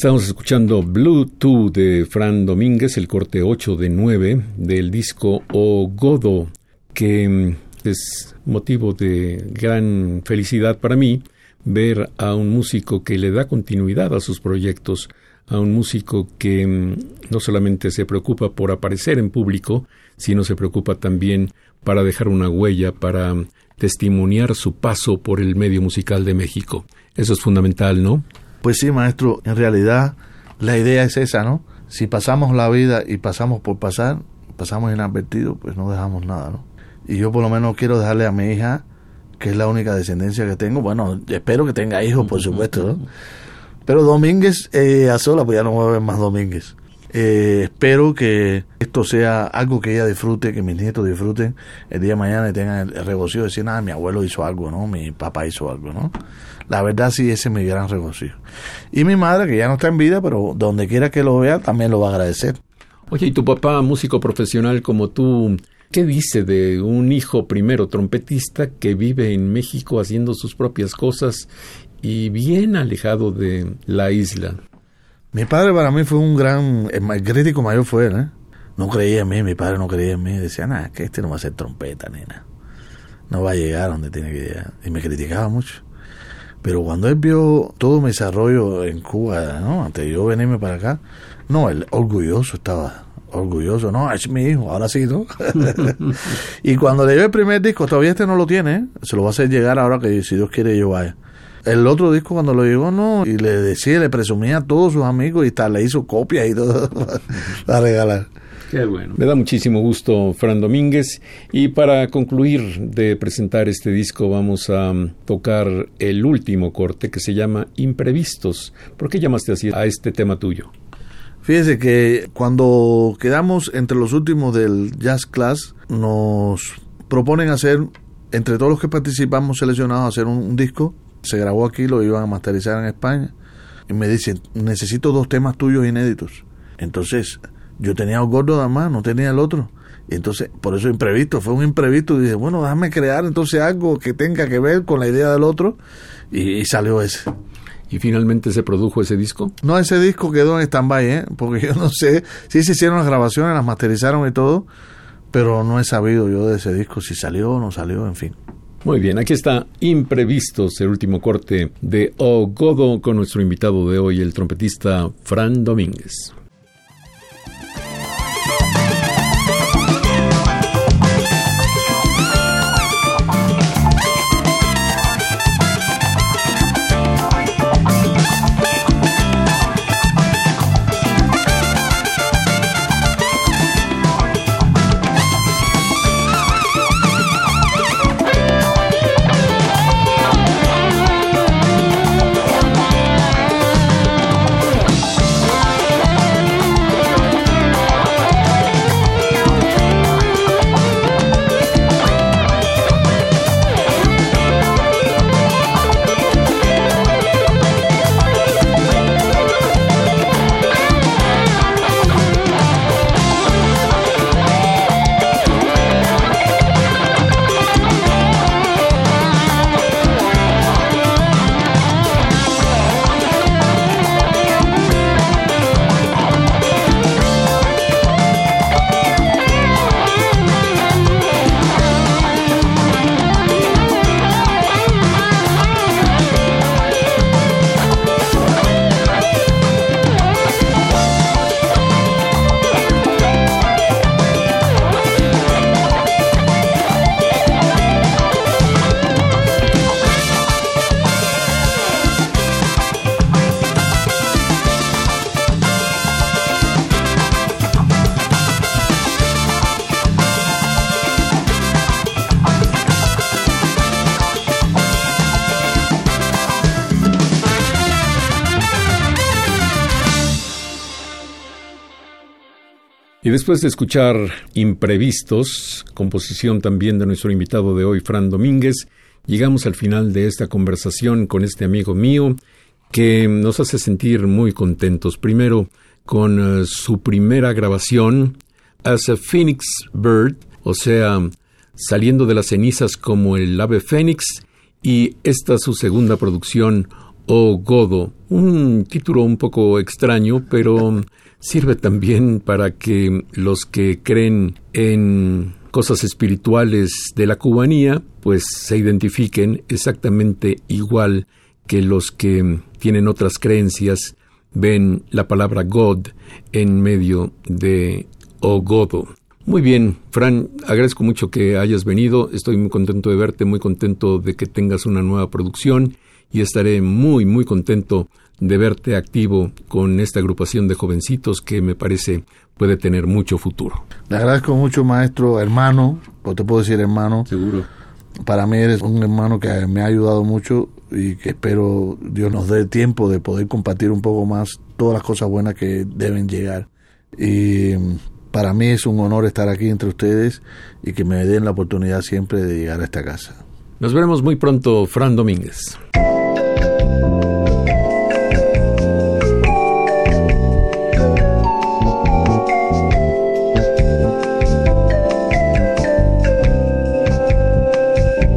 Estamos escuchando Blue 2 de Fran Domínguez, el corte 8 de 9 del disco O Godo, que mm, es motivo de gran felicidad para mí ver a un músico que le da continuidad a sus proyectos, a un músico que mm, no solamente se preocupa por aparecer en público, sino se preocupa también para dejar una huella, para testimoniar su paso por el medio musical de México. Eso es fundamental, ¿no? Pues sí, maestro, en realidad la idea es esa, ¿no? Si pasamos la vida y pasamos por pasar, pasamos inadvertidos, pues no dejamos nada, ¿no? Y yo por lo menos quiero dejarle a mi hija, que es la única descendencia que tengo, bueno, espero que tenga hijos, por supuesto, ¿no? Pero Domínguez eh, a sola, pues ya no voy a ver más Domínguez. Eh, espero que esto sea algo que ella disfrute, que mis nietos disfruten el día de mañana y tengan el, regocijo de decir, nada, mi abuelo hizo algo, ¿no? Mi papá hizo algo, ¿no? La verdad sí, ese es mi gran regocijo. Y mi madre, que ya no está en vida, pero donde quiera que lo vea, también lo va a agradecer. Oye, ¿y tu papá, músico profesional como tú, qué dice de un hijo primero trompetista que vive en México haciendo sus propias cosas y bien alejado de la isla? Mi padre para mí fue un gran, el crítico mayor fue él, ¿eh? No creía en mí, mi padre no creía en mí, decía, nada, que este no va a ser trompeta, nena. No va a llegar donde tiene que llegar. Y me criticaba mucho. Pero cuando él vio todo mi desarrollo en Cuba, ¿no? Antes de yo venirme para acá, no, él orgulloso estaba, orgulloso, no, es mi hijo, ahora sí, ¿no? y cuando le dio el primer disco, todavía este no lo tiene, se lo va a hacer llegar ahora que si Dios quiere yo vaya. El otro disco cuando lo llegó, no, y le decía, le presumía a todos sus amigos y tal, le hizo copias y todo para regalar. Qué bueno. Me da muchísimo gusto, Fran Domínguez. Y para concluir de presentar este disco, vamos a tocar el último corte que se llama Imprevistos. ¿Por qué llamaste así a este tema tuyo? Fíjese que cuando quedamos entre los últimos del Jazz Class, nos proponen hacer, entre todos los que participamos seleccionados, hacer un disco se grabó aquí, lo iban a masterizar en España. Y me dicen, necesito dos temas tuyos inéditos. Entonces, yo tenía un gordo nada más, no tenía el otro. Y entonces, por eso imprevisto, fue un imprevisto. Y dije, bueno, déjame crear entonces algo que tenga que ver con la idea del otro. Y, salió ese. ¿Y finalmente se produjo ese disco? No, ese disco quedó en stand-by, ¿eh? porque yo no sé. Sí se hicieron las grabaciones, las masterizaron y todo, pero no he sabido yo de ese disco si salió o no salió, en fin. Muy bien, aquí está Imprevistos, el último corte de O Godo con nuestro invitado de hoy, el trompetista Fran Domínguez. Después de escuchar Imprevistos, composición también de nuestro invitado de hoy, Fran Domínguez, llegamos al final de esta conversación con este amigo mío que nos hace sentir muy contentos. Primero, con eh, su primera grabación, As a Phoenix Bird, o sea, saliendo de las cenizas como el ave fénix, y esta su segunda producción, o Godo. Un título un poco extraño, pero sirve también para que los que creen en cosas espirituales de la cubanía, pues se identifiquen exactamente igual que los que tienen otras creencias, ven la palabra God en medio de Ogodo. Muy bien, Fran, agradezco mucho que hayas venido, estoy muy contento de verte, muy contento de que tengas una nueva producción y estaré muy, muy contento de verte activo con esta agrupación de jovencitos que me parece puede tener mucho futuro. Le agradezco mucho, maestro, hermano, o te puedo decir hermano. Seguro. Para mí eres un hermano que me ha ayudado mucho y que espero Dios nos dé tiempo de poder compartir un poco más todas las cosas buenas que deben llegar. Y para mí es un honor estar aquí entre ustedes y que me den la oportunidad siempre de llegar a esta casa. Nos veremos muy pronto, Fran Domínguez.